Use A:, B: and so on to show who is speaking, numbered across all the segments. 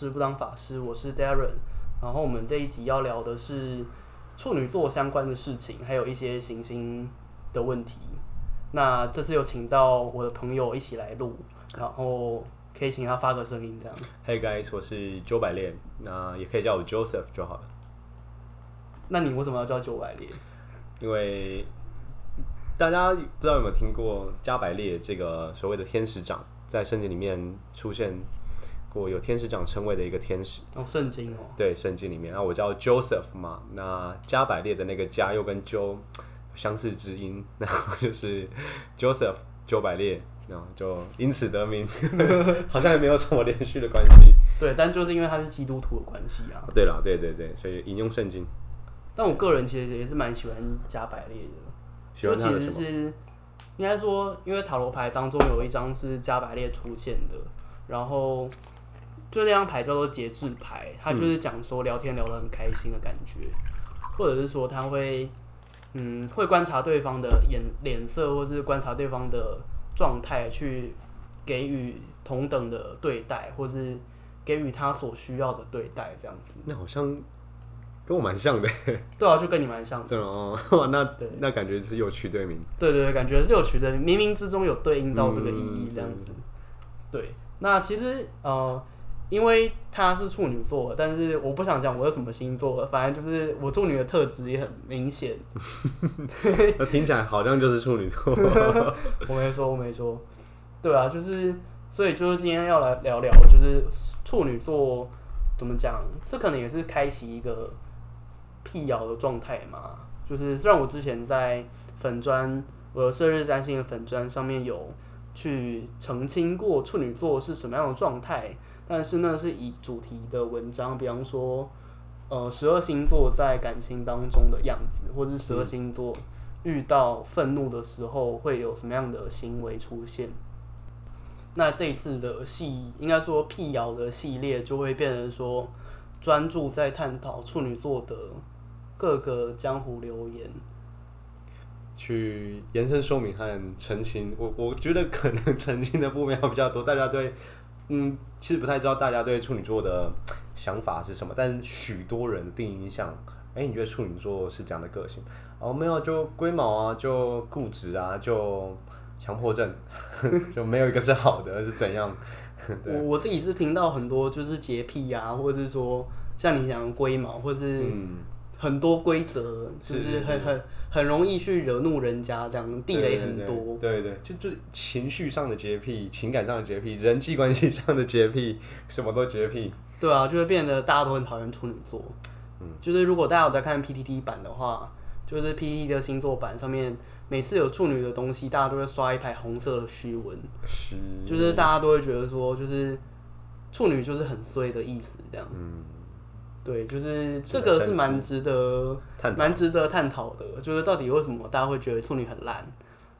A: 师不当法师，我是 Darren。然后我们这一集要聊的是处女座相关的事情，还有一些行星的问题。那这次有请到我的朋友一起来录，然后可以请他发个声音，这样。
B: Hey guys，我是九百列，那也可以叫我 Joseph 就好了。
A: 那你为什么要叫九百列？
B: 因为大家不知道有没有听过加百列这个所谓的天使长，在圣经里面出现过有天使长称谓的一个天使。
A: 哦，圣经哦。
B: 对，圣经里面。那我叫 Joseph 嘛，那加百列的那个加又跟 Jo 相似之音，然后就是 Joseph 九百列，然后就因此得名，好像也没有什么连续的关系。
A: 对，但就是因为他是基督徒的关系啊。
B: 对了，对对对，所以引用圣经。
A: 但我个人其实也是蛮喜欢加百列的，喜欢他的？就其实是应该说，因为塔罗牌当中有一张是加百列出现的，然后就那张牌叫做节制牌，它就是讲说聊天聊得很开心的感觉，嗯、或者是说他会嗯会观察对方的眼脸色，或是观察对方的状态，去给予同等的对待，或是给予他所需要的对待，这样子。
B: 那好像。跟我蛮像的，
A: 对啊，就跟你蛮像的。
B: 对哦，那那感觉是有取对名。
A: 对对对，感觉是有取对名，冥冥之中有对应到这个意义，这样子。嗯、对，那其实呃，因为他是处女座，但是我不想讲我是什么星座，反正就是我处女的特质也很明显。
B: 那听起来好像就是处女座。
A: 我没说，我没说。对啊，就是所以就是今天要来聊聊，就是处女座怎么讲？这可能也是开启一个。辟谣的状态嘛，就是虽然我之前在粉砖，我的生日占星的粉砖上面有去澄清过处女座是什么样的状态，但是那是以主题的文章，比方说，呃，十二星座在感情当中的样子，或者是十二星座遇到愤怒的时候会有什么样的行为出现。那这一次的系，应该说辟谣的系列就会变成说，专注在探讨处女座的。各个江湖留言，
B: 去延伸说明和澄清。我我觉得可能澄清的部分要比较多。大家对，嗯，其实不太知道大家对处女座的想法是什么。但许多人的第一印象，哎、欸，你觉得处女座是这样的个性？哦，没有，就龟毛啊，就固执啊，就强迫症，就没有一个是好的，是怎样？
A: 我我自己是听到很多就是洁癖啊，或者是说像你讲龟毛，或是嗯。很多规则，就是很很很容易去惹怒人家，这样地雷很多。
B: 对对，对，就就情绪上的洁癖，情感上的洁癖，人际关系上的洁癖，什么都洁癖。
A: 对啊，就会变得大家都很讨厌处女座。嗯，就是如果大家有在看 PTT 版的话，就是 PTT 的星座版上面，每次有处女的东西，大家都会刷一排红色的虚文。是。就是大家都会觉得说，就是处女就是很衰的意思，这样。嗯。对，就是这个是蛮值得蛮值得探讨的，就是到底为什么大家会觉得处女很烂？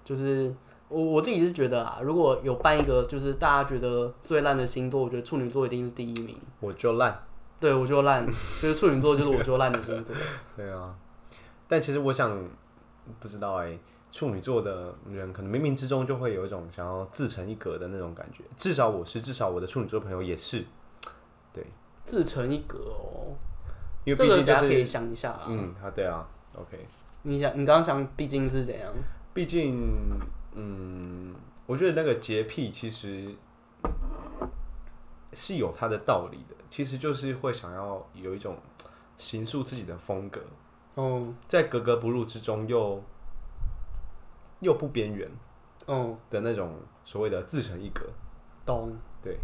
A: 就是我我自己是觉得啊，如果有办一个就是大家觉得最烂的星座，我觉得处女座一定是第一名。
B: 我就烂，
A: 对我就烂，就是处女座就是我就烂的星座。
B: 对啊，但其实我想不知道哎、欸，处女座的人可能冥冥之中就会有一种想要自成一格的那种感觉，至少我是，至少我的处女座朋友也是，对。
A: 自成一格哦，因为毕竟、就是、大家可以想一下啊。
B: 嗯，啊，对啊，OK。
A: 你想，你刚刚想，毕竟是怎样？
B: 毕竟，嗯，我觉得那个洁癖其实是有它的道理的。其实就是会想要有一种形塑自己的风格哦，在格格不入之中又又不边缘哦的那种所谓的自成一格。
A: 懂，
B: 对。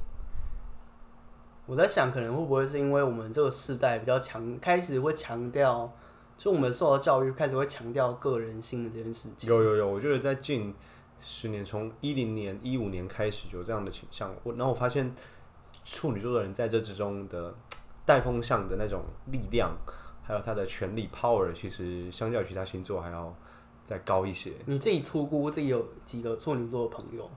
A: 我在想，可能会不会是因为我们这个世代比较强，开始会强调，就我们受到教育，开始会强调个人性的这件事情。
B: 有有有，我觉得在近十年，从一零年、一五年开始有这样的倾向。我然后我发现处女座的人在这之中的带风向的那种力量，还有他的权力 power，其实相较于其他星座还要再高一些。
A: 你自己粗估自己有几个处女座的朋友？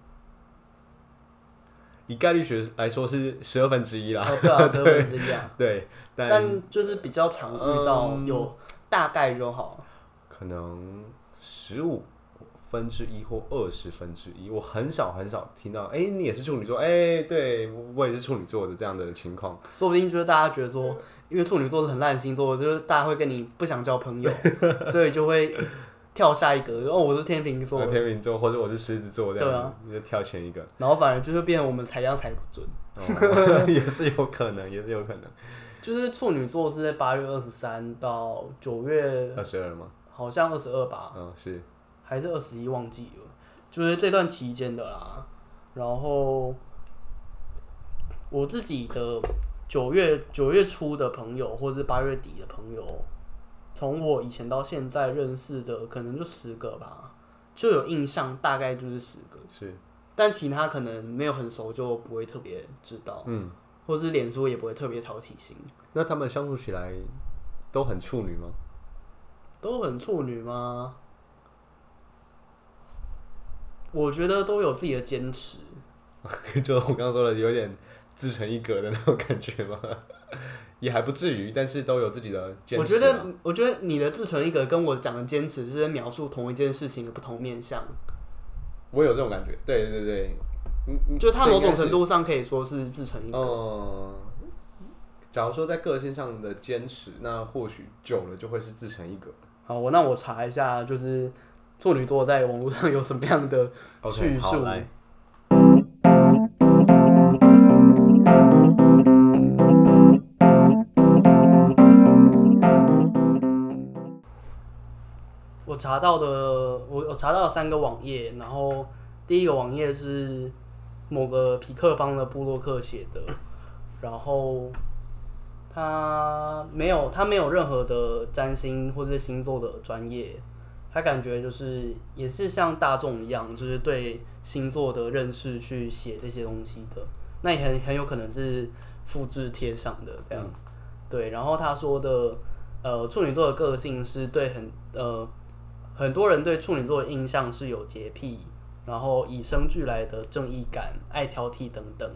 B: 以概率学来说是十二分之一啦，
A: 哦，对啊，十二分之一啊，
B: 对，但，
A: 但就是比较常遇到有大概就好，
B: 可能十五分之一或二十分之一，我很少很少听到，哎、欸，你也是处女座，哎、欸，对我也是处女座的这样的情况，
A: 说不定就是大家觉得说，因为处女座是很烂星座，就是大家会跟你不想交朋友，所以就会跳下一格，哦，我是天秤座，
B: 天秤座，或者我是狮子座这样，
A: 对啊，
B: 你就跳前一个，
A: 然后反而就会变成我们采样采不准，
B: 哦、也是有可能，也是有可能，
A: 就是处女座是在八月二十三到九月
B: 二十二吗？
A: 好像二十二吧，
B: 嗯，是，
A: 还是二十一，忘记了，就是这段期间的啦。然后我自己的九月九月初的朋友，或是八月底的朋友，从我以前到现在认识的，可能就十个吧，就有印象，大概就是十个。
B: 是，
A: 但其他可能没有很熟，就不会特别知道，嗯，或是脸书也不会特别挑起心。
B: 那他们相处起来都很处女吗？
A: 都很处女吗？我觉得都有自己的坚持，
B: 就我刚刚说的，有点自成一格的那种感觉吗？也还不至于，但是都有自己的坚持啊。
A: 我觉得，我觉得你的自成一格跟我讲的坚持是在描述同一件事情的不同面向。
B: 我有这种感觉，对对对，
A: 就他某种程度上可以说是自成一格。
B: 嗯。假如说在个性上的坚持，那或许久了就会是自成一格。
A: 好，我那我查一下，就是处女座在网络上有什么样的叙述。
B: Okay,
A: 我查到的，我我查到了三个网页，然后第一个网页是某个皮克邦的布洛克写的，然后。他没有，他没有任何的占星或者星座的专业，他感觉就是也是像大众一样，就是对星座的认识去写这些东西的，那也很很有可能是复制贴上的这样。对，然后他说的，呃，处女座的个性是对很呃很多人对处女座的印象是有洁癖，然后与生俱来的正义感、爱挑剔等等。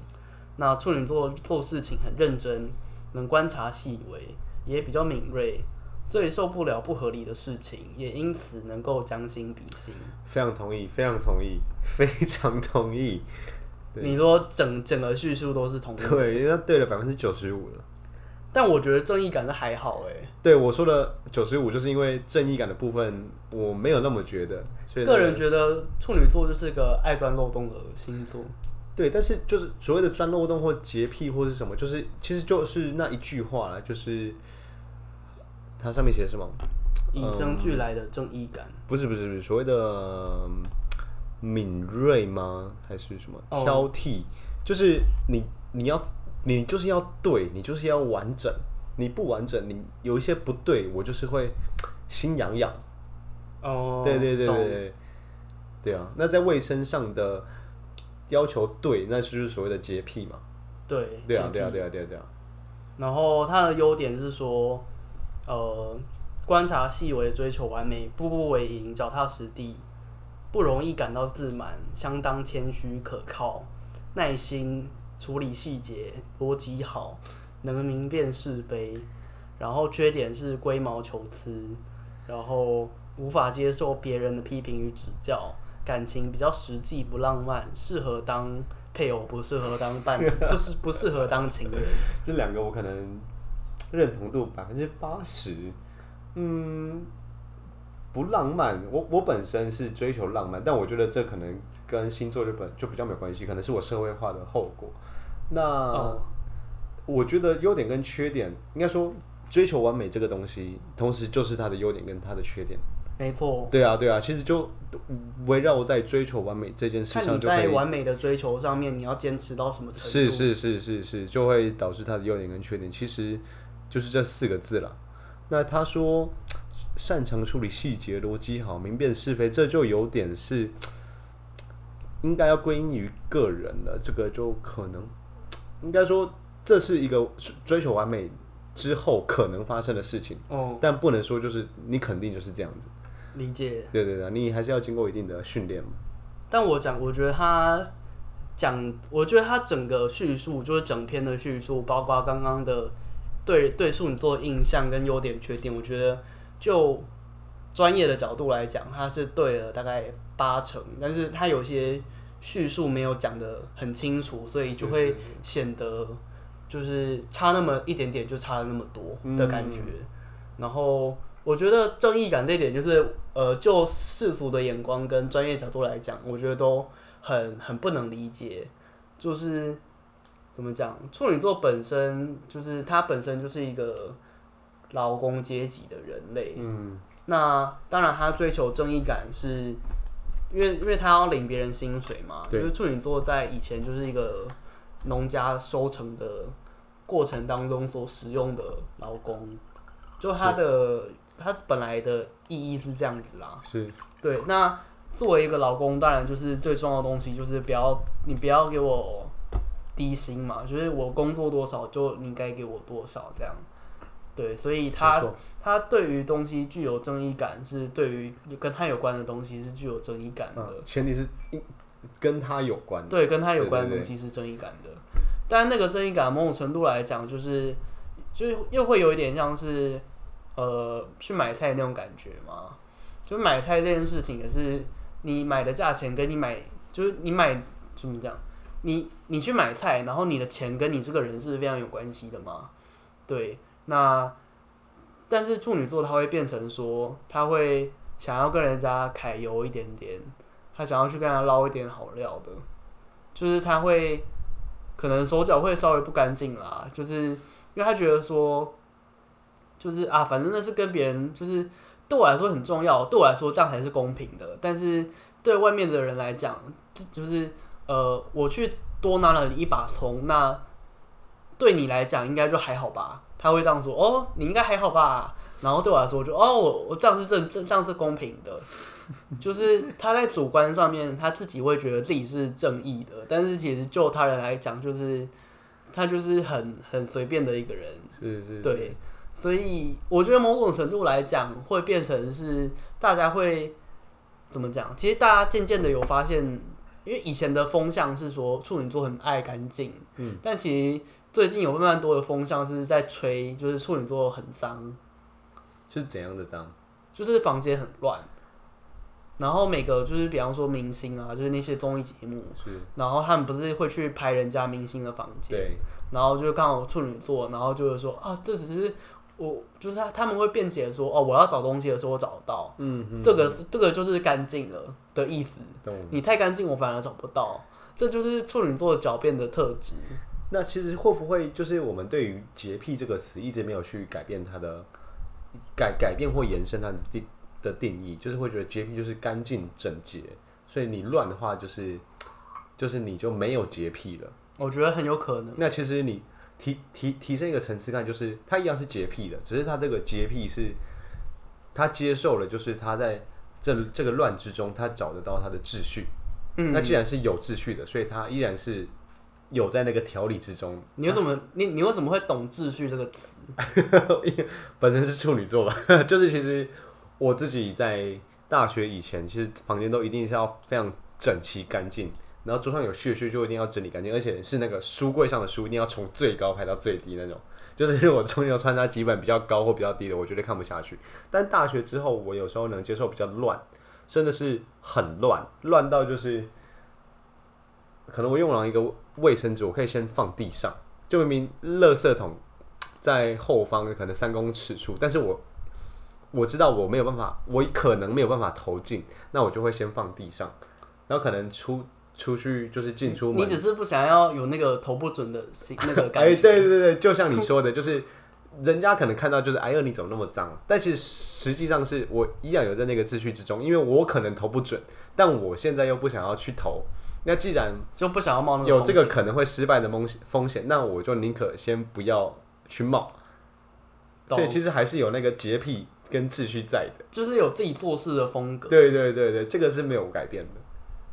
A: 那处女座做事情很认真。能观察细微，也比较敏锐，最受不了不合理的事情，也因此能够将心比心。
B: 非常同意，非常同意，非常同意。
A: 你说整整个叙述都是同意？
B: 对，那对了百分之九十五了。
A: 但我觉得正义感是还好哎。
B: 对我说的九十五，就是因为正义感的部分我没有那么觉得。所以
A: 个人觉得处女座就是个爱钻漏洞的星座。
B: 对，但是就是所谓的钻漏洞或洁癖或是什么，就是其实就是那一句话啦，就是它上面写的什么？
A: 与生俱来的正义感？
B: 不是不是不是，所谓的敏锐吗？还是什么挑剔？哦、就是你你要你就是要对，你就是要完整，你不完整，你有一些不对，我就是会心痒痒。哦，对对对对对，对啊，那在卫生上的。要求对，那就是所谓的洁癖嘛。
A: 对，
B: 对啊，对啊，对啊，对啊，对啊。
A: 然后他的优点是说，呃，观察细微，追求完美，步步为营，脚踏实地，不容易感到自满，相当谦虚可靠，耐心处理细节，逻辑好，能明辨是非。然后缺点是龟毛求疵，然后无法接受别人的批评与指教。感情比较实际，不浪漫，适合当配偶，不适合当伴，不是不适合当情人。
B: 这两个我可能认同度百分之八十。嗯，不浪漫。我我本身是追求浪漫，但我觉得这可能跟星座就本就比较没有关系，可能是我社会化的后果。那、哦、我觉得优点跟缺点，应该说追求完美这个东西，同时就是它的优点跟它的缺点。
A: 没错，
B: 对啊，对啊，其实就围绕在追求完美这件事上，看你
A: 在完美的追求上面，你要坚持到什么程度？
B: 是是是是是，就会导致它的优点跟缺点，其实就是这四个字了。那他说擅长处理细节，逻辑好，明辨是非，这就有点是 应该要归因于个人了。这个就可能 应该说这是一个追求完美之后可能发生的事情哦，但不能说就是你肯定就是这样子。
A: 理解，
B: 对对对，你还是要经过一定的训练嘛。
A: 但我讲，我觉得他讲，我觉得他整个叙述就是整篇的叙述，包括刚刚的对对处女座印象跟优点缺点，我觉得就专业的角度来讲，它是对了大概八成，但是它有些叙述没有讲的很清楚，所以就会显得就是差那么一点点，就差了那么多的感觉。嗯、然后我觉得正义感这一点，就是呃，就世俗的眼光跟专业角度来讲，我觉得都很很不能理解，就是。怎么讲？处女座本身就是它本身就是一个劳工阶级的人类。嗯。那当然，他追求正义感是，因为因为他要领别人薪水嘛。对。因为处女座在以前就是一个农家收成的过程当中所使用的劳工，就他的他本来的意义是这样子啦。
B: 是。
A: 对。那作为一个劳工，当然就是最重要的东西就是不要你不要给我。低薪嘛，就是我工作多少，就你该给我多少这样。对，所以他他对于东西具有正义感，是对于跟他有关的东西是具有正义感的。
B: 嗯、前提是跟他有关的。
A: 对，跟他有关的东西是正义感的。但那个正义感某种程度来讲，就是就又会有一点像是呃去买菜那种感觉嘛。就买菜这件事情也是你买的价钱跟你买就是你买怎么讲？你你去买菜，然后你的钱跟你这个人是非常有关系的嘛？对，那但是处女座他会变成说，他会想要跟人家揩油一点点，他想要去跟他捞一点好料的，就是他会可能手脚会稍微不干净啦，就是因为他觉得说，就是啊，反正那是跟别人，就是对我来说很重要，对我来说这样才是公平的，但是对外面的人来讲，就是。呃，我去多拿了你一把葱，那对你来讲应该就还好吧？他会这样说，哦，你应该还好吧？然后对我来说就，就哦，我我这样是正正，这样是公平的，就是他在主观上面他自己会觉得自己是正义的，但是其实就他人来讲，就是他就是很很随便的一个人，
B: 是是，是，
A: 对，所以我觉得某种程度来讲，会变成是大家会怎么讲？其实大家渐渐的有发现。因为以前的风向是说处女座很爱干净，嗯，但其实最近有慢慢多的风向是在吹，就是处女座很脏，
B: 是怎样的脏？
A: 就是房间很乱，然后每个就是比方说明星啊，就是那些综艺节目，是，然后他们不是会去拍人家明星的房间，对，然后就刚好处女座，然后就是说啊，这只是。我就是他，他们会辩解说，哦，我要找东西的时候我找得到，嗯，嗯，这个这个就是干净了的意思。懂你太干净，我反而找不到，这就是处女座狡辩的特质。
B: 那其实会不会就是我们对于洁癖这个词一直没有去改变它的改改变或延伸它的定的定义，就是会觉得洁癖就是干净整洁，所以你乱的话就是就是你就没有洁癖了。
A: 我觉得很有可能。
B: 那其实你。提提提升一个层次看，就是他一样是洁癖的，只是他这个洁癖是，他接受了，就是他在这这个乱之中，他找得到他的秩序。嗯，那既然是有秩序的，所以他依然是有在那个条理之中。
A: 你为什么你你为什么会懂秩序这个词？
B: 本身是处女座吧，就是其实我自己在大学以前，其实房间都一定是要非常整齐干净。然后桌上有屑屑就一定要整理干净，而且是那个书柜上的书一定要从最高排到最低那种。就是如果中间有穿插几本比较高或比较低的，我绝对看不下去。但大学之后，我有时候能接受比较乱，真的是很乱，乱到就是可能我用了一个卫生纸，我可以先放地上，就明明垃圾桶在后方可能三公尺处，但是我我知道我没有办法，我可能没有办法投进，那我就会先放地上，然后可能出。出去就是进出门，
A: 你只是不想要有那个投不准的心那个 感觉。
B: 哎，对对对，就像你说的，就是人家可能看到就是哎呦你怎么那么脏，但其实实际上是我依然有在那个秩序之中，因为我可能投不准，但我现在又不想要去投。那既然
A: 就不想要冒那
B: 有这个可能会失败的风险风险，那我就宁可先不要去冒。所以其实还是有那个洁癖跟秩序在的，
A: 就是有自己做事的风格。
B: 对对对对，这个是没有改变的。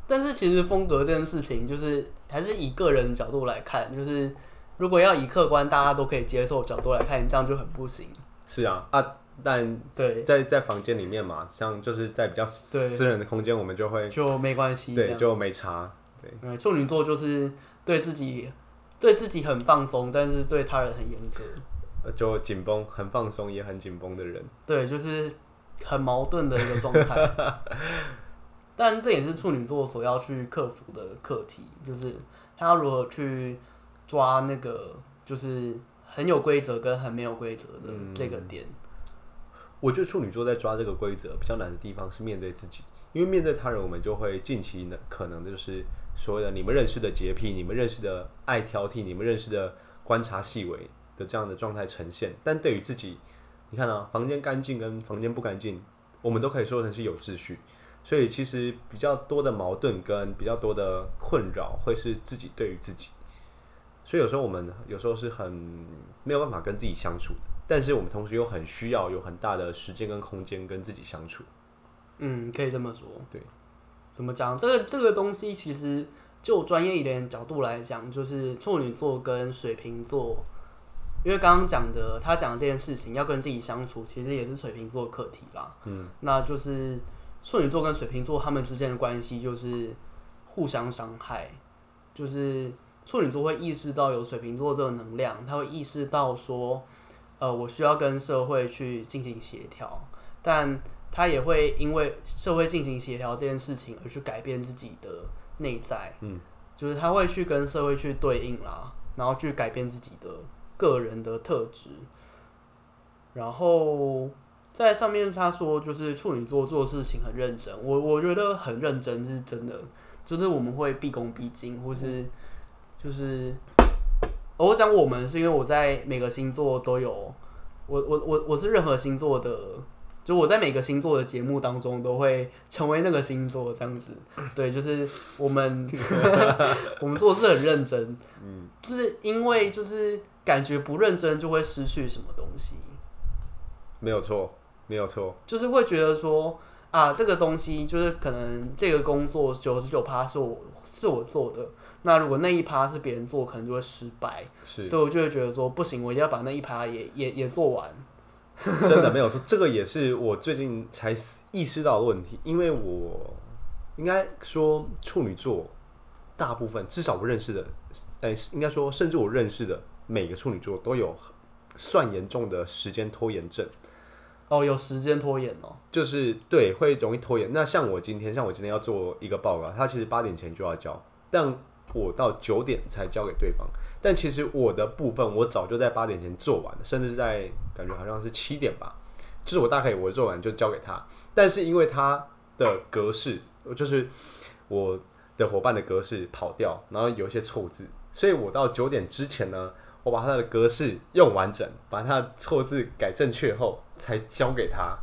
A: 但是其实风格这件事情，就是还是以个人角度来看，就是如果要以客观大家都可以接受角度来看，这样就很不行。
B: 是啊啊，但对，在在房间里面嘛，像就是在比较私人的空间，我们就会
A: 就没关系，
B: 对，就没差。
A: 对，处女座就是对自己对自己很放松，但是对他人很严格。
B: 就紧绷，很放松也很紧绷的人。
A: 对，就是很矛盾的一个状态。但这也是处女座所要去克服的课题，就是他要如何去抓那个，就是很有规则跟很没有规则的这个点。嗯
B: 我觉得处女座在抓这个规则比较难的地方是面对自己，因为面对他人，我们就会尽其能可能的就是所谓的你们认识的洁癖，你们认识的爱挑剔，你们认识的观察细微的这样的状态呈现。但对于自己，你看啊，房间干净跟房间不干净，我们都可以说成是有秩序。所以其实比较多的矛盾跟比较多的困扰，会是自己对于自己。所以有时候我们有时候是很没有办法跟自己相处的。但是我们同时又很需要有很大的时间跟空间跟自己相处。
A: 嗯，可以这么说。
B: 对，
A: 怎么讲？这个这个东西其实就专业一点角度来讲，就是处女座跟水瓶座，因为刚刚讲的他讲的这件事情要跟自己相处，其实也是水瓶座课题啦。嗯，那就是处女座跟水瓶座他们之间的关系就是互相伤害，就是处女座会意识到有水瓶座这个能量，他会意识到说。呃，我需要跟社会去进行协调，但他也会因为社会进行协调这件事情而去改变自己的内在，嗯，就是他会去跟社会去对应啦，然后去改变自己的个人的特质。然后在上面他说，就是处女座做事情很认真，我我觉得很认真是真的，就是我们会毕恭毕敬，或是就是。我讲我们是因为我在每个星座都有，我我我我是任何星座的，就我在每个星座的节目当中都会成为那个星座这样子。对，就是我们 我们做事很认真，嗯，就是因为就是感觉不认真就会失去什么东西。
B: 没有错，没有错，
A: 就是会觉得说啊，这个东西就是可能这个工作九十九趴是我是我做的。那如果那一趴是别人做，可能就会失败，是所以我就会觉得说不行，我一定要把那一趴也也也做完。
B: 真的没有错，这个也是我最近才意识到的问题，因为我应该说处女座大部分至少我认识的，哎、欸，应该说甚至我认识的每个处女座都有算严重的时间拖延症。
A: 哦，有时间拖延哦，
B: 就是对，会容易拖延。那像我今天，像我今天要做一个报告，他其实八点前就要交，但我到九点才交给对方，但其实我的部分我早就在八点前做完了，甚至在感觉好像是七点吧，就是我大概我做完就交给他，但是因为他的格式就是我的伙伴的格式跑掉，然后有一些错字，所以我到九点之前呢，我把他的格式用完整，把他的错字改正确后才交给他，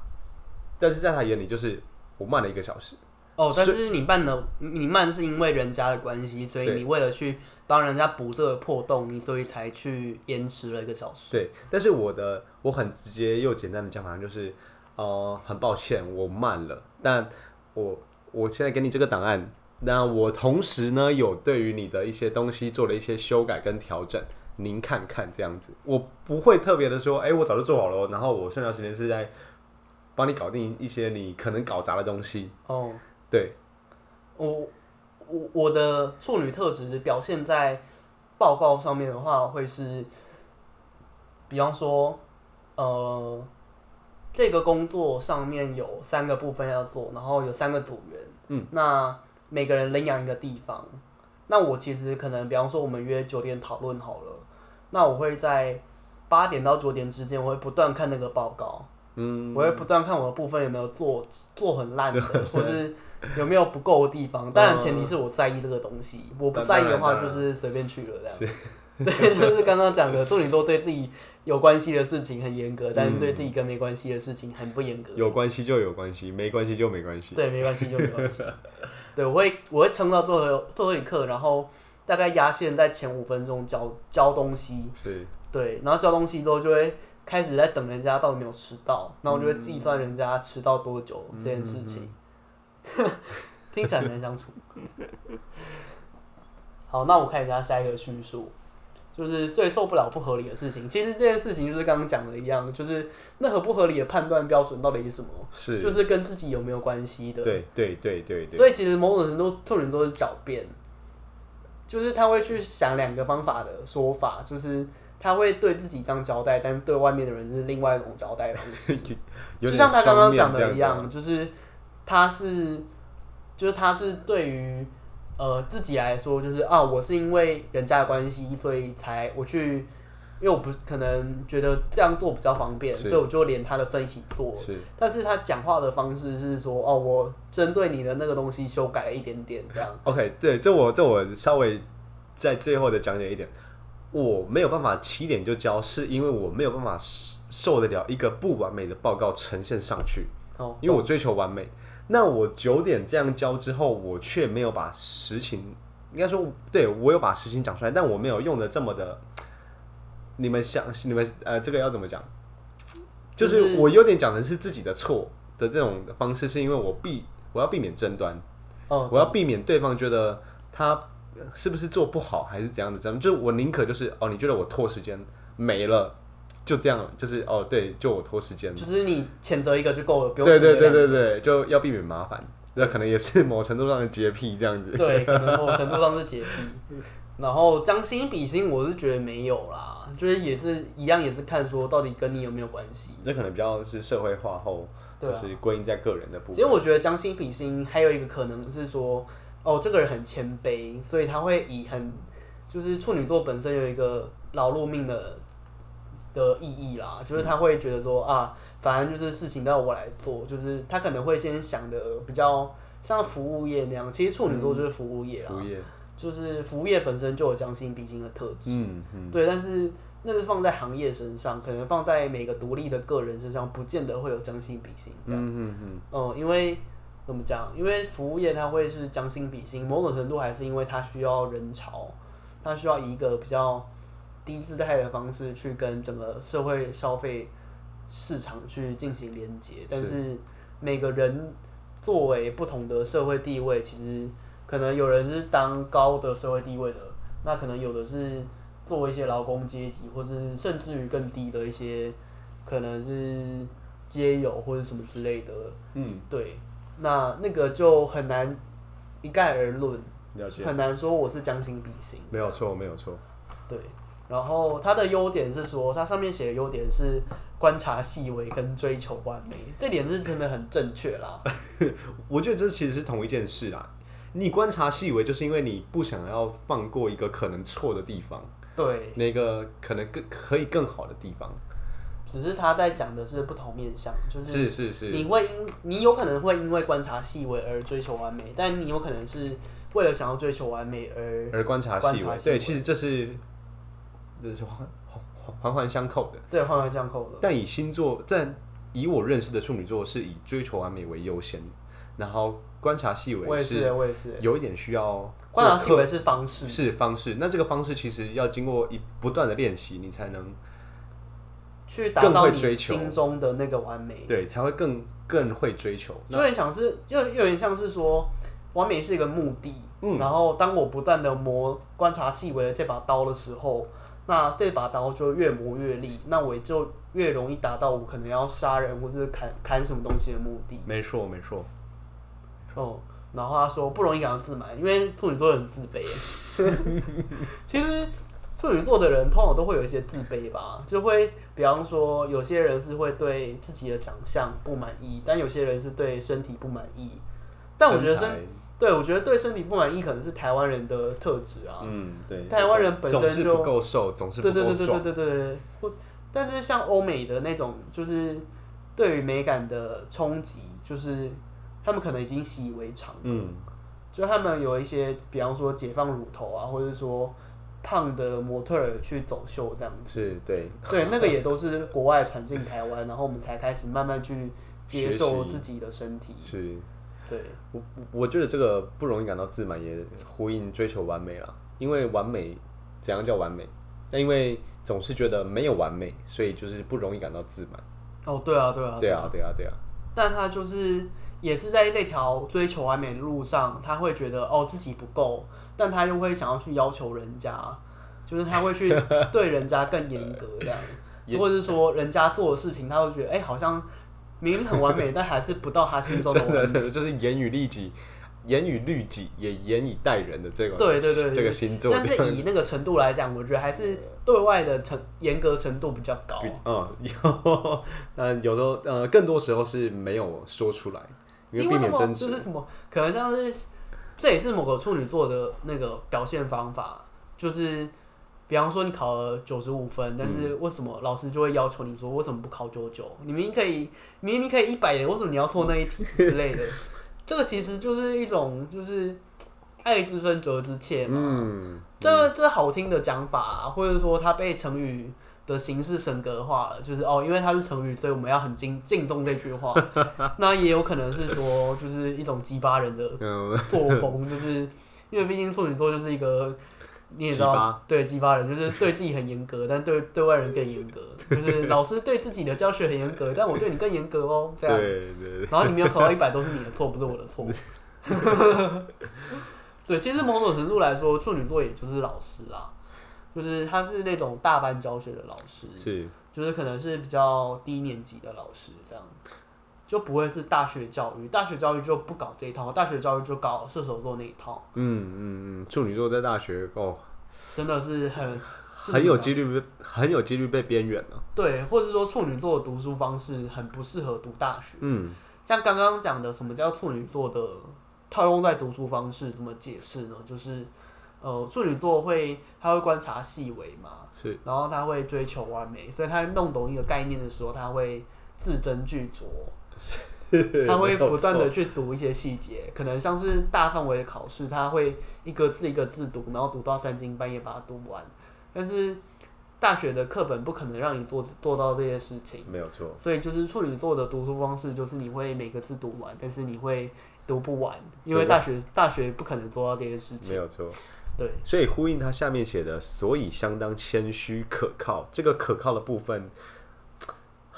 B: 但是在他眼里就是我慢了一个小时。
A: 哦，但是你慢的，你慢是因为人家的关系，所以你为了去帮人家补这个破洞，你所以才去延迟了一个小时。
B: 对，但是我的我很直接又简单的讲法就是，呃，很抱歉我慢了，但我我现在给你这个档案，那我同时呢有对于你的一些东西做了一些修改跟调整，您看看这样子，我不会特别的说，哎、欸，我早就做好了，然后我剩下时间是在帮你搞定一些你可能搞砸的东西。哦。对，
A: 我我我的处女特质表现在报告上面的话，会是，比方说，呃，这个工作上面有三个部分要做，然后有三个组员，嗯，那每个人领养一个地方，那我其实可能，比方说我们约九点讨论好了，那我会在八点到九点之间，我会不断看那个报告，嗯，我会不断看我的部分有没有做做很烂的，或是。有没有不够的地方？当然前提是我在意这个东西，嗯、我不在意的话就是随便去了这样。对，就是刚刚讲的处女座对自己有关系的事情很严格，但是对自己跟没关系的事情很不严格。
B: 有关系就有关系，没关系就没关系。
A: 对，没关系就没关系。对，我会我会撑到最后最后一刻，然后大概压线在前五分钟交交东西。是。对，然后交东西之后就会开始在等人家到底没有迟到，然后我就会计算人家迟到多久这件事情。嗯嗯嗯 听起来很难相处。好，那我看一下下一个叙述，就是最受不了不合理的事情。其实这件事情就是刚刚讲的一样，就是那和不合理的判断标准到底是什么？是，就是跟自己有没有关系的？
B: 对对对对对。
A: 所以其实某种程度处女座是狡辩，就是他会去想两个方法的说法，就是他会对自己这样交代，但是对外面的人是另外一种交代方式。
B: 就
A: 像他刚刚讲的一样，就是他是，就是他是对于呃自己来说，就是啊，我是因为人家的关系，所以才我去。因为我不可能觉得这样做比较方便，所以我就连他的分析做。是，但是他讲话的方式是说：“哦，我针对你的那个东西修改了一点点，这样。”
B: OK，对，这我这我稍微在最后的讲解一点，我没有办法七点就交，是因为我没有办法受得了一个不完美的报告呈现上去。哦，因为我追求完美。那我九点这样交之后，我却没有把实情，应该说，对，我有把实情讲出来，但我没有用的这么的。你们想，你们呃，这个要怎么讲？就是我有点讲的是自己的错的这种方式，是因为我避我要避免争端，哦，我要避免对方觉得他是不是做不好还是怎样的，这样就我宁可就是哦，你觉得我拖时间没了，就这样，就是哦，对，就我拖时间，
A: 就是你谴责一个就够了，不用
B: 对对对对对，就要避免麻烦，那可能也是某程度上的洁癖这样子，
A: 对，可能某程度上是洁癖。然后将心比心，我是觉得没有啦，就是也是一样，也是看说到底跟你有没有关系。
B: 这可能比较是社会化后，就是归因在个人的部分。
A: 其实我觉得将心比心还有一个可能是说，哦，这个人很谦卑，所以他会以很就是处女座本身有一个劳碌命的的意义啦，就是他会觉得说啊，反正就是事情都要我来做，就是他可能会先想的比较像服务业那样。其实处女座就是服务业啊。服务业。就是服务业本身就有将心比心的特质，嗯嗯，对，但是那是放在行业身上，可能放在每个独立的个人身上，不见得会有将心比心这样，嗯嗯嗯，哦，因为怎么讲？因为服务业它会是将心比心，某种程度还是因为它需要人潮，它需要一个比较低姿态的方式去跟整个社会消费市场去进行连接，但是每个人作为不同的社会地位，其实。可能有人是当高的社会地位的，那可能有的是做一些劳工阶级，或是甚至于更低的一些，可能是街友或者什么之类的。嗯，对，那那个就很难一概而论，很难说我是将心比心。
B: 没有错，没有错。
A: 对，然后它的优点是说，它上面写的优点是观察细微跟追求完美，这点是真的很正确啦。
B: 我觉得这其实是同一件事啦。你观察细微，就是因为你不想要放过一个可能错的地方，
A: 对，
B: 那个可能更可以更好的地方。
A: 只是他在讲的是不同面向，就是
B: 是是是，
A: 你会因你有可能会因为观察细微而追求完美，但你有可能是为了想要追求完美而
B: 而观察细。微对，其实这是这是环环环相扣的，
A: 对，环环相扣的。
B: 但以星座，但以我认识的处女座，是以追求完美为优先，然后。观察细微，
A: 我也是，我也是，
B: 有一点需要
A: 观察细微是方式，
B: 是方式。那这个方式其实要经过一不断的练习，你才能
A: 去达到你心中的那个完美，
B: 对，才会更更会追求。
A: 就有点像是，又有点像是说，完美是一个目的。嗯，然后当我不断的磨观察细微的这把刀的时候，那这把刀就越磨越利，那我就越容易达到我可能要杀人或者是砍砍什么东西的目的。
B: 没错，没错。
A: 哦，然后他说不容易感到自满，因为处女座很自卑。其实处女座的人通常都会有一些自卑吧，就会比方说有些人是会对自己的长相不满意，但有些人是对身体不满意。但我觉得身，身对我觉得对身体不满意可能是台湾人的特质啊。嗯，对，台湾人本身就总是
B: 不够瘦，总是不够壮。对对对对对对对。或
A: 但是像欧美的那种，就是对于美感的冲击，就是。他们可能已经习以为常，嗯，就他们有一些，比方说解放乳头啊，或者说胖的模特儿去走秀这样子，
B: 是对，
A: 对，那个也都是国外传进台湾，然后我们才开始慢慢去接受自己的身体，
B: 是，
A: 对，
B: 我我觉得这个不容易感到自满，也呼应追求完美了，因为完美怎样叫完美？那因为总是觉得没有完美，所以就是不容易感到自满。
A: 哦，对啊，对啊，
B: 对啊，对啊，对啊，
A: 但他就是。也是在这条追求完美的路上，他会觉得哦自己不够，但他又会想要去要求人家，就是他会去 对人家更严格这样，或者是说人家做的事情，他会觉得哎、欸、好像明明很完美，但还是不到他心中的 完美，
B: 就是严于律己，严以律己，也严以待人的这个
A: 对对对，对，
B: 这个星座。
A: 但是以那个程度来讲，我觉得还是 对外的程严格程度比较高。
B: 嗯，有，但有时候呃，更多时候是没有说出来，因为避免争执。
A: 就是什么，可能像是这也是某个处女座的那个表现方法，就是。比方说你考了九十五分，但是为什么老师就会要求你说为什么不考九九？你明明可以，明明可以一百的，为什么你要错那一题之类的？这个其实就是一种就是爱之深责之切嘛。嗯，这这好听的讲法啊，或者说它被成语的形式神格化了，就是哦，因为它是成语，所以我们要很敬敬重这句话。那也有可能是说，就是一种激发人的作风，就是因为毕竟处女座就是一个。你也知道，对激发人就是对自己很严格，但对对外人更严格。就是老师对自己的教学很严格，但我对你更严格哦。这样，对对对，然后你没有考到一百，都是你的错，不是我的错。对，其实某种程度来说，处女座也就是老师啦，就是他是那种大班教学的老师，是，就是可能是比较低年级的老师，这样就不会是大学教育。大学教育就不搞这一套，大学教育就搞射手座那一套。嗯
B: 嗯嗯，处女座在大学哦。
A: 真的是很
B: 很有几率被很有几率被边缘了。
A: 对，或者说处女座的读书方式很不适合读大学。嗯，像刚刚讲的，什么叫处女座的套用在读书方式？怎么解释呢？就是呃，处女座会他会观察细微嘛，是，然后他会追求完美，所以他弄懂一个概念的时候，他会字斟句酌，他会不断的去读一些细节，可能像是大范围的考试，他会一个字一个字读，然后读到三更半夜把它读完。但是大学的课本不可能让你做做到这些事情，
B: 没有错。
A: 所以就是处女座的读书方式，就是你会每个字读完，但是你会读不完，因为大学大学不可能做到这些事情，
B: 没有错。
A: 对，
B: 所以呼应他下面写的，所以相当谦虚可靠，这个可靠的部分。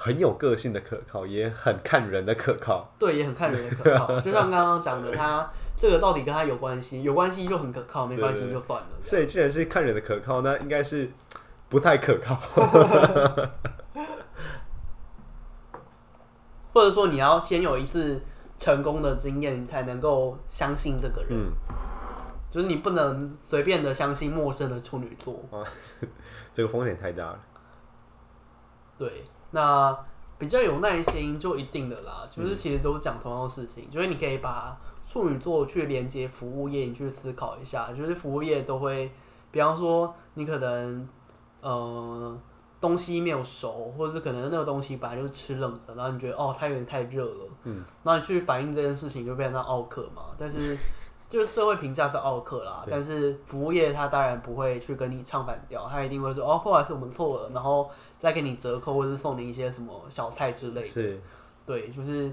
B: 很有个性的可靠，也很看人的可靠。
A: 对，也很看人的可靠。就像刚刚讲的，他这个到底跟他有关系？有关系就很可靠，没关系就算了。
B: 所以，既然是看人的可靠，那应该是不太可靠。
A: 或者说，你要先有一次成功的经验，你才能够相信这个人。嗯，就是你不能随便的相信陌生的处女座。啊，
B: 这个风险太大了。
A: 对。那比较有耐心就一定的啦，就是其实都是讲同样的事情，嗯、就是你可以把处女座去连接服务业，你去思考一下，就是服务业都会，比方说你可能呃东西没有熟，或者是可能那个东西本来就是吃冷的，然后你觉得哦它有点太热了，嗯，然后你去反映这件事情就变成奥克嘛，但是就是社会评价是奥克啦，但是服务业他当然不会去跟你唱反调，他一定会说哦不好意思我们错了，然后。再给你折扣，或者是送你一些什么小菜之类的，是对，就是，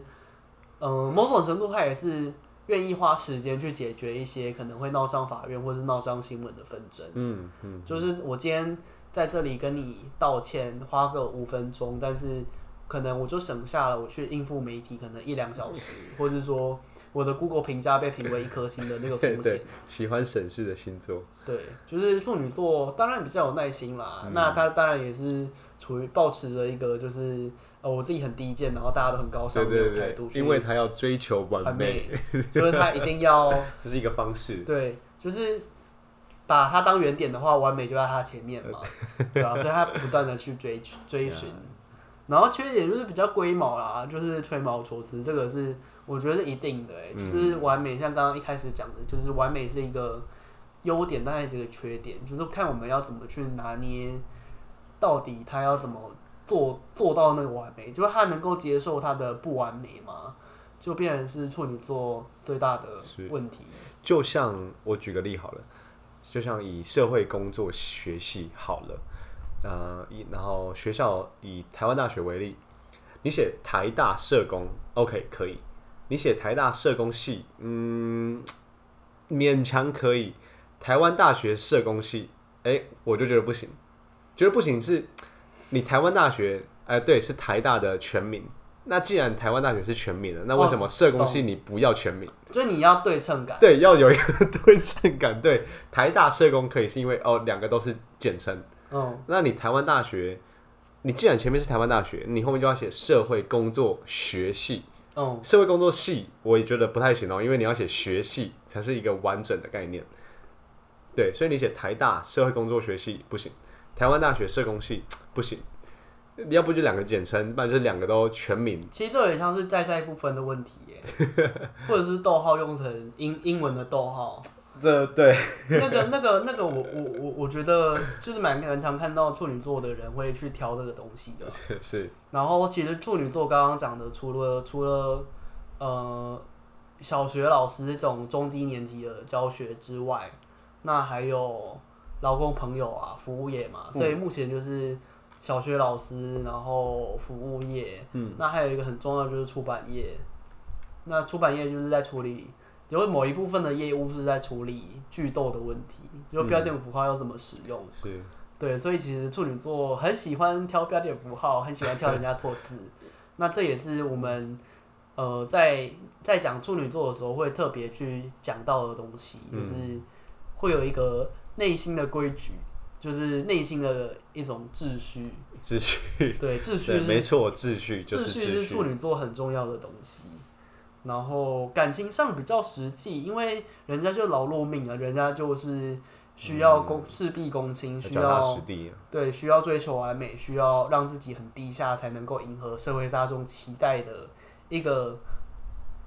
A: 嗯、呃，某种程度他也是愿意花时间去解决一些可能会闹上法院或者是闹上新闻的纷争。嗯嗯，就是我今天在这里跟你道歉，花个五分钟，但是可能我就省下了我去应付媒体可能一两小时，或者说。我的 Google 评价被评为一颗星的那个风 险，
B: 喜欢省事的星座，
A: 对，就是处女座，当然比较有耐心啦。嗯、那他当然也是处于保持着一个就是呃我自己很低贱，然后大家都很高尚的态度，
B: 因为他要追求完美，
A: 美就是他一定要，
B: 这是一个方式，
A: 对，就是把他当原点的话，完美就在他前面嘛，对吧、啊？所以他不断的去追 追寻，然后缺点就是比较龟毛啦，就是吹毛求疵，这个是。我觉得是一定的、欸，就是完美。像刚刚一开始讲的，就是完美是一个优点，但是这个缺点，就是看我们要怎么去拿捏，到底他要怎么做做到那个完美，就是他能够接受他的不完美吗？就变成是处女座最大的问题。
B: 就像我举个例好了，就像以社会工作学系好了，呃，以然后学校以台湾大学为例，你写台大社工，OK 可以。你写台大社工系，嗯，勉强可以。台湾大学社工系，哎、欸，我就觉得不行，觉得不行是，你台湾大学，哎、欸，对，是台大的全名。那既然台湾大学是全名的，那为什么社工系你不要全名？
A: 所以你要对称感。
B: 对，要有一个 对称感。对，台大社工可以是因为哦，两个都是简称。哦，那你台湾大学，你既然前面是台湾大学，你后面就要写社会工作学系。
A: 嗯，
B: 社会工作系我也觉得不太行哦，因为你要写学系才是一个完整的概念。对，所以你写台大社会工作学系不行，台湾大学社工系 不行，要不就两个简称，不然就是两个都全名。
A: 其实这有点像是在在不分的问题耶，或者是逗号用成英英文的逗号。
B: 这对
A: 那个那个那个我我我我觉得就是蛮蛮常看到处女座的人会去挑这个东西的。
B: 是。
A: 然后其实处女座刚刚讲的，除了除了呃小学老师这种中低年级的教学之外，那还有劳工朋友啊，服务业嘛。所以目前就是小学老师，然后服务业。嗯。那还有一个很重要就是出版业。那出版业就是在处理。有某一部分的业务是在处理句读的问题，就标点符号要怎么使用？
B: 嗯、是，
A: 对，所以其实处女座很喜欢挑标点符号，很喜欢挑人家错字。那这也是我们呃在在讲处女座的时候会特别去讲到的东西，就是会有一个内心的规矩，就是内心的一种秩序。
B: 秩序，
A: 对，秩序是
B: 没错，秩序，秩序
A: 是处女座很重要的东西。然后感情上比较实际，因为人家就劳碌命啊，人家就是需要公事必躬亲，需要对需要追求完美，需要让自己很低下才能够迎合社会大众期待的一个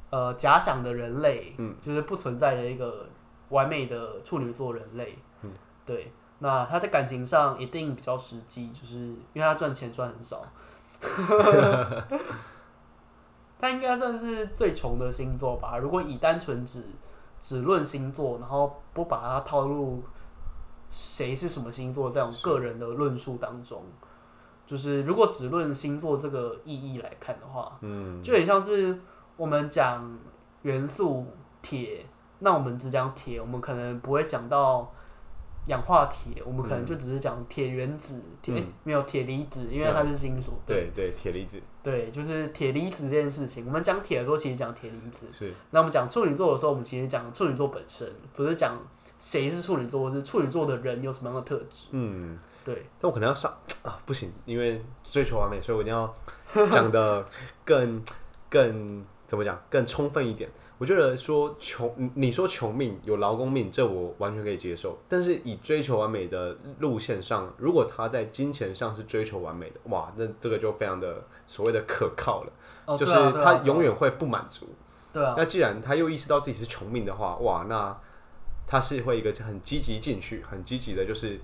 A: 呃假想的人类，嗯，就是不存在的一个完美的处女座人类，嗯，对，那他在感情上一定比较实际，就是因为他赚钱赚很少。他应该算是最穷的星座吧。如果以单纯只只论星座，然后不把它套入谁是什么星座这种个人的论述当中，就是如果只论星座这个意义来看的话，嗯，就很像是我们讲元素铁，那我们只讲铁，我们可能不会讲到。氧化铁，我们可能就只是讲铁原子，铁、嗯欸、没有铁离子，因为它是金属。
B: 对对，铁离子。
A: 对，就是铁离子这件事情。我们讲铁的时候，其实讲铁离子。
B: 是。
A: 那我们讲处女座的时候，我们其实讲处女座本身，不是讲谁是处女座，是处女座的人有什么样的特质。嗯，对。
B: 那我可能要上啊，不行，因为追求完美，所以我一定要讲的更更怎么讲更充分一点。我觉得说穷，你说穷命有劳工命，这我完全可以接受。但是以追求完美的路线上，如果他在金钱上是追求完美的，哇，那这个就非常的所谓的可靠了。哦，就是他永远会不满足。
A: 对啊。
B: 那既然他又意识到自己是穷命的话，哇，那他是会一个很积极进取，很积极的，就是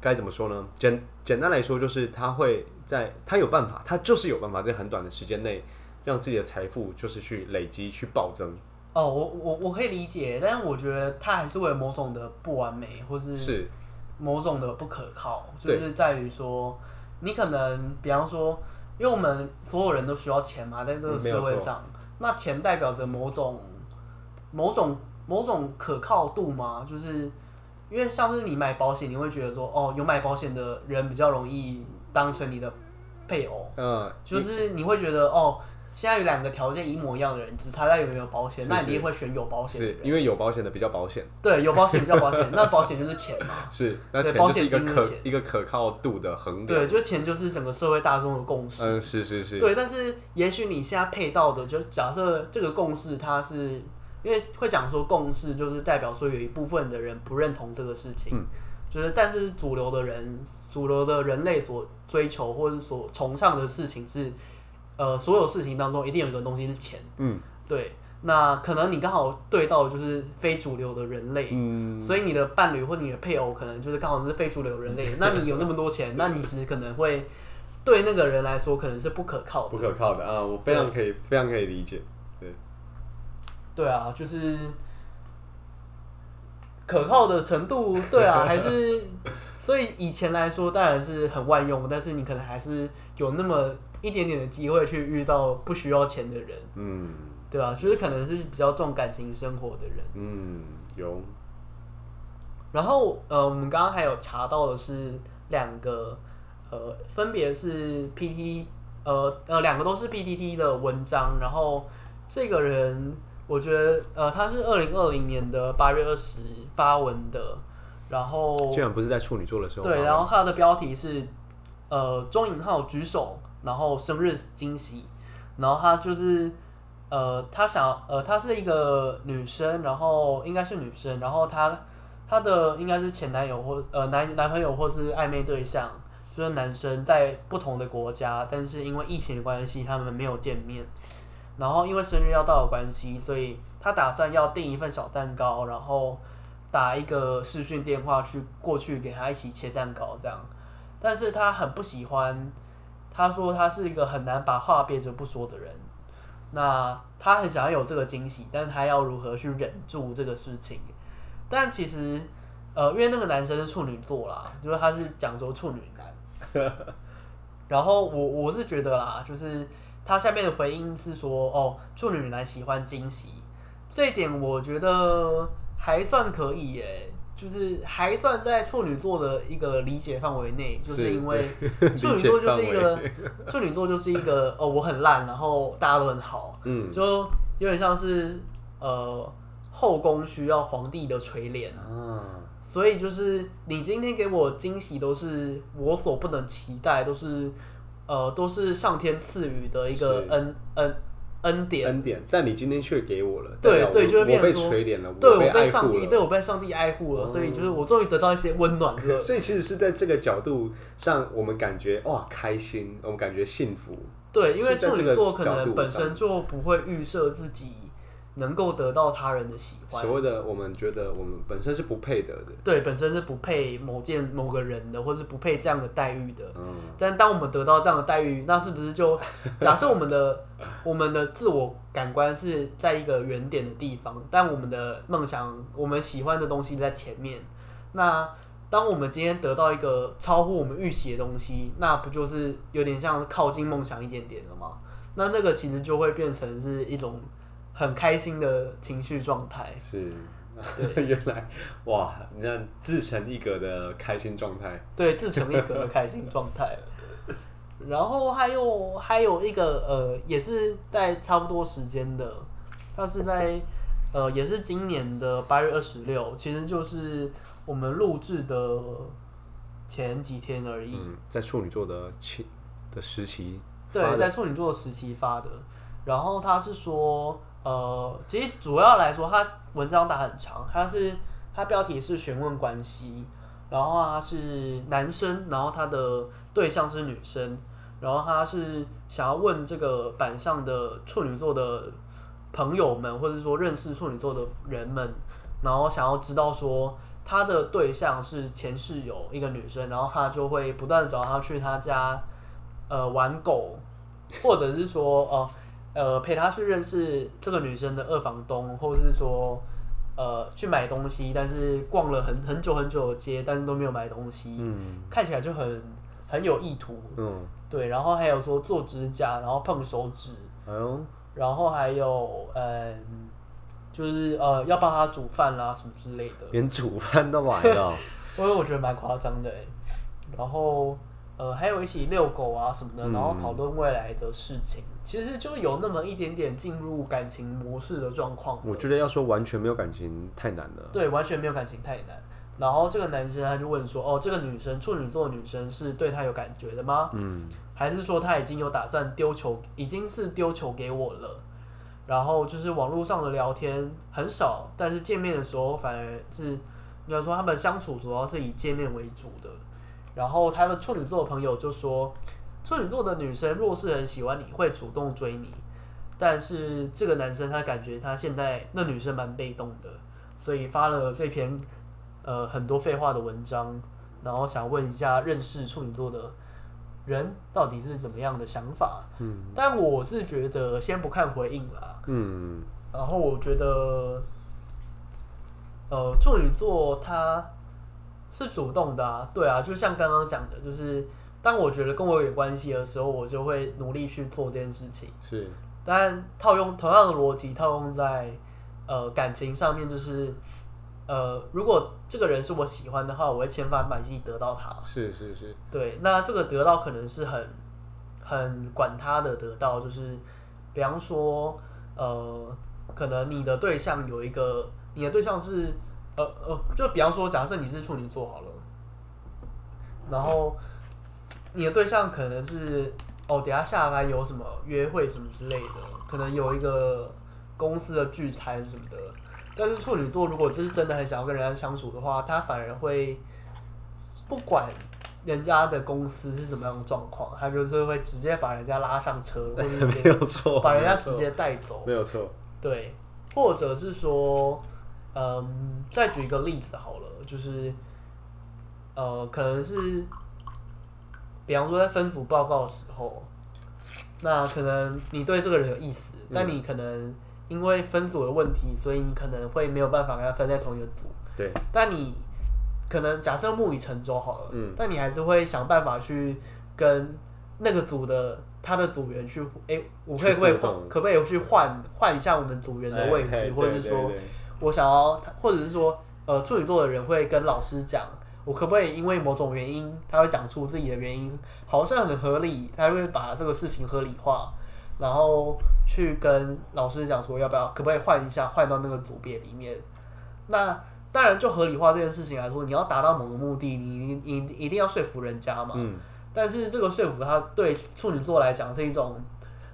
B: 该怎么说呢？简简单来说，就是他会在他有办法，他就是有办法在很短的时间内。让自己的财富就是去累积、去暴增。
A: 哦，我我我可以理解，但是我觉得它还是为了某种的不完美，或是某种的不可靠，就是在于说，你可能比方说，因为我们所有人都需要钱嘛，在这个社会上，那钱代表着某种、某种、某种可靠度嘛，就是因为像是你买保险，你会觉得说，哦，有买保险的人比较容易当成你的配偶，嗯，就是你会觉得哦。现在有两个条件一模一样的人，只差在有没有保险，那你一定会选有保险的人。
B: 因为有保险的比较保险。
A: 对，有保险比较保险，那保险就是钱嘛。
B: 是，那钱就是一个可一个可靠度的衡量。
A: 对，就是钱就是整个社会大众的共识。
B: 嗯，是是是。
A: 对，但是也许你现在配到的，就假设这个共识，它是因为会讲说共识，就是代表说有一部分的人不认同这个事情。嗯。就是，但是主流的人，主流的人类所追求或者所崇尚的事情是。呃，所有事情当中一定有一个东西是钱，嗯，对。那可能你刚好对到的就是非主流的人类，嗯，所以你的伴侣或你的配偶可能就是刚好是非主流人类。那你有那么多钱，那你其实可能会对那个人来说可能是不可靠的，
B: 不可靠的啊！我非常可以，非常可以理解，对，
A: 对啊，就是可靠的程度，对啊，还是所以以前来说当然是很万用，但是你可能还是有那么。一点点的机会去遇到不需要钱的人，嗯，对吧？就是可能是比较重感情生活的人，
B: 嗯，有。
A: 然后呃，我们刚刚还有查到的是两个，呃，分别是 PTT，呃呃，两个都是 PTT 的文章。然后这个人，我觉得呃，他是二零二零年的八月二十发文的，然后
B: 居然不是在处女座的时候。
A: 对，然后他的标题是呃，中引号举手。然后生日惊喜，然后他就是呃，他想呃，他是一个女生，然后应该是女生，然后他他的应该是前男友或呃男男朋友或是暧昧对象，就是男生在不同的国家，但是因为疫情的关系，他们没有见面。然后因为生日要到的关系，所以他打算要订一份小蛋糕，然后打一个视讯电话去过去给他一起切蛋糕这样。但是他很不喜欢，他说他是一个很难把话憋着不说的人。那他很想要有这个惊喜，但是他要如何去忍住这个事情？但其实，呃，因为那个男生是处女座啦，就是他是讲说处女男。然后我我是觉得啦，就是。他下面的回应是说：“哦，处女男喜欢惊喜，这一点我觉得还算可以耶，就是还算在处女座的一个理解范围内，就是因为处女座就是一个 处女座就是一个哦，我很烂，然后大家都很好，嗯，就有点像是呃后宫需要皇帝的垂怜。啊，所以就是你今天给我惊喜都是我所不能期待，都是。”呃，都是上天赐予的一个恩恩恩典
B: 恩典，但你今天却给我了，
A: 对，所以就会变成
B: 说，
A: 对我被上帝，对我被上帝爱护了，所以就是我终于得到一些温暖了。
B: 所以其实是在这个角度上，我们感觉哇开心，我们感觉幸福。
A: 对，因为处女座可能本身就不会预设自己。能够得到他人的喜欢，
B: 所谓的我们觉得我们本身是不配得的，
A: 对，本身是不配某件某个人的，或是不配这样的待遇的。嗯，但当我们得到这样的待遇，那是不是就假设我们的 我们的自我感官是在一个原点的地方，但我们的梦想、我们喜欢的东西在前面？那当我们今天得到一个超乎我们预期的东西，那不就是有点像靠近梦想一点点了吗？那那个其实就会变成是一种。很开心的情绪状态
B: 是，原来哇，你看自成一格的开心状态，
A: 对，自成一格的开心状态。然后还有还有一个呃，也是在差不多时间的，它是在呃，也是今年的八月二十六，其实就是我们录制的前几天而已。
B: 嗯，在处女座的期的时期，
A: 对，在处女座的时期发的。然后他是说。呃，其实主要来说，他文章打很长，他是他标题是询问关系，然后他是男生，然后他的对象是女生，然后他是想要问这个板上的处女座的朋友们，或者说认识处女座的人们，然后想要知道说他的对象是前室友一个女生，然后他就会不断的找他去他家，呃，玩狗，或者是说哦。呃呃，陪他去认识这个女生的二房东，或者是说，呃，去买东西，但是逛了很很久很久的街，但是都没有买东西，嗯，看起来就很很有意图，嗯，对，然后还有说做指甲，然后碰手指，哎呦，然后还有，嗯，就是呃，要帮他煮饭啦什么之类的，
B: 连煮饭都来了，
A: 因 为我觉得蛮夸张的，然后。呃，还有一起遛狗啊什么的，然后讨论未来的事情，嗯、其实就有那么一点点进入感情模式的状况。
B: 我觉得要说完全没有感情太难了。
A: 对，完全没有感情太难。然后这个男生他就问说：“哦，这个女生处女座女生是对他有感觉的吗？嗯，还是说他已经有打算丢球，已经是丢球给我了？然后就是网络上的聊天很少，但是见面的时候反而是应该说他们相处主要是以见面为主的。”然后他的处女座的朋友就说，处女座的女生若是很喜欢你，会主动追你，但是这个男生他感觉他现在那女生蛮被动的，所以发了这篇呃很多废话的文章，然后想问一下认识处女座的人到底是怎么样的想法。嗯，但我是觉得先不看回应啦。嗯，然后我觉得，呃，处女座他。是主动的啊，对啊，就像刚刚讲的，就是当我觉得跟我有关系的时候，我就会努力去做这件事情。
B: 是，
A: 但套用同样的逻辑，套用在呃感情上面，就是呃，如果这个人是我喜欢的话，我会千方百计得到他。
B: 是是是，
A: 对，那这个得到可能是很很管他的得到，就是比方说呃，可能你的对象有一个，你的对象是。呃呃，就比方说，假设你是处女座好了，然后你的对象可能是哦，等下下班有什么约会什么之类的，可能有一个公司的聚餐什么的。但是处女座如果就是真的很想要跟人家相处的话，他反而会不管人家的公司是什么样的状况，他就是会直接把人家拉上车，或者 是
B: 没有错，
A: 把人家直接带走，
B: 没有错。
A: 对，或者是说，嗯，再举一个例子好了，就是呃，可能是。比方说，在分组报告的时候，那可能你对这个人有意思，嗯、但你可能因为分组的问题，所以你可能会没有办法跟他分在同一个组。
B: 对。
A: 但你可能假设木已成舟好了，嗯，但你还是会想办法去跟那个组的他的组员去，哎、欸，我可以会换，可不可以去换换一下我们组员的位置，欸、或者是说，我想要，或者是说，呃，处女座的人会跟老师讲。我可不可以因为某种原因，他会讲出自己的原因，好像很合理，他会把这个事情合理化，然后去跟老师讲说要不要，可不可以换一下，换到那个组别里面。那当然，就合理化这件事情来说，你要达到某个目的，你你一定要说服人家嘛。嗯。但是这个说服他对处女座来讲是一种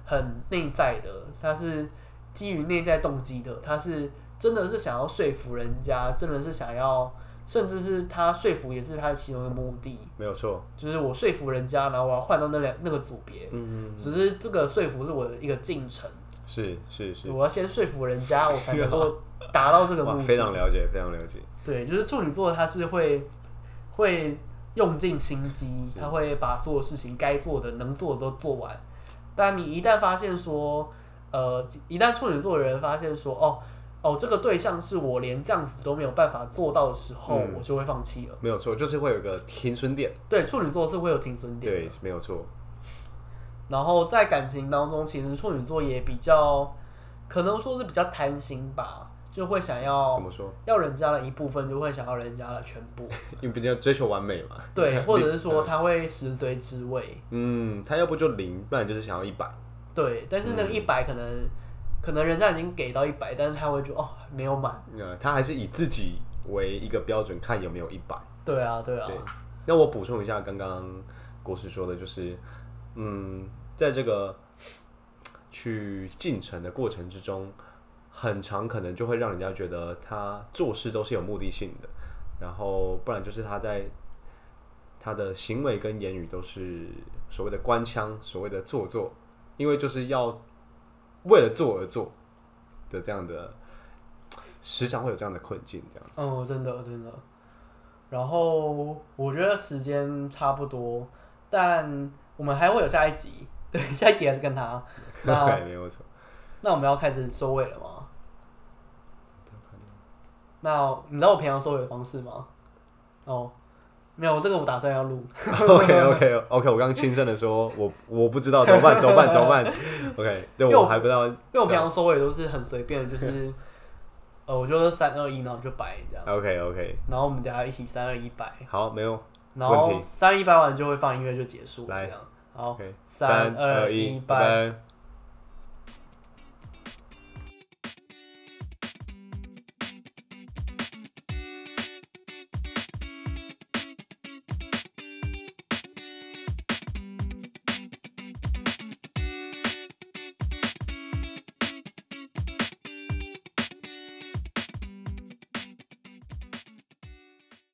A: 很内在的，他是基于内在动机的，他是真的是想要说服人家，真的是想要。甚至是他说服也是他其中的目的，
B: 没有错，
A: 就是我说服人家，然后我要换到那两那个组别，嗯嗯，只是这个说服是我的一个进程，
B: 是是是，
A: 我要先说服人家，我才能够 达到这个目的。
B: 非常了解，非常了解。
A: 对，就是处女座，他是会会用尽心机，他会把所有事情该做的、能做的都做完。但你一旦发现说，呃，一旦处女座的人发现说，哦。哦，这个对象是我连这样子都没有办法做到的时候，嗯、我就会放弃了。
B: 没有错，就是会有一个停损点。
A: 对，处女座是会有停损点。
B: 对，没有错。
A: 然后在感情当中，其实处女座也比较，可能说是比较贪心吧，就会想要
B: 怎么说？
A: 要人家的一部分，就会想要人家的全部。
B: 因为比较追求完美嘛。
A: 对，或者是说他会食髓知味。
B: 嗯，他要不就零，不然就是想要一百。
A: 对，但是那个一百可能。可能人家已经给到一百，但是他会觉得哦，没有满。
B: 呃，他还是以自己为一个标准，看有没有一百。
A: 对啊，对啊。对，
B: 那我补充一下，刚刚国师说的，就是，嗯，在这个去进程的过程之中，很常可能就会让人家觉得他做事都是有目的性的，然后不然就是他在他的行为跟言语都是所谓的官腔，所谓的做作，因为就是要。为了做而做的这样的，时常会有这样的困境，这样子。
A: 嗯，真的真的。然后我觉得时间差不多，但我们还会有下一集，对，下一集还是跟他。
B: 对，没有错。
A: 那我们要开始收尾了吗？那你知道我平常收尾的方式吗？哦。没有，这个我打算要录。
B: OK OK OK，我刚刚轻声的说，我我不知道怎么办，怎么办，怎么办？OK，对我还不知道，因
A: 为我平常收尾都是很随便，就是 呃，我就三二一，然后就摆这样。
B: OK OK，
A: 然后我们等下一起三二一摆。
B: 好，没有。
A: 然后三二一摆完就会放音乐就结束。来，这样好，三二一摆。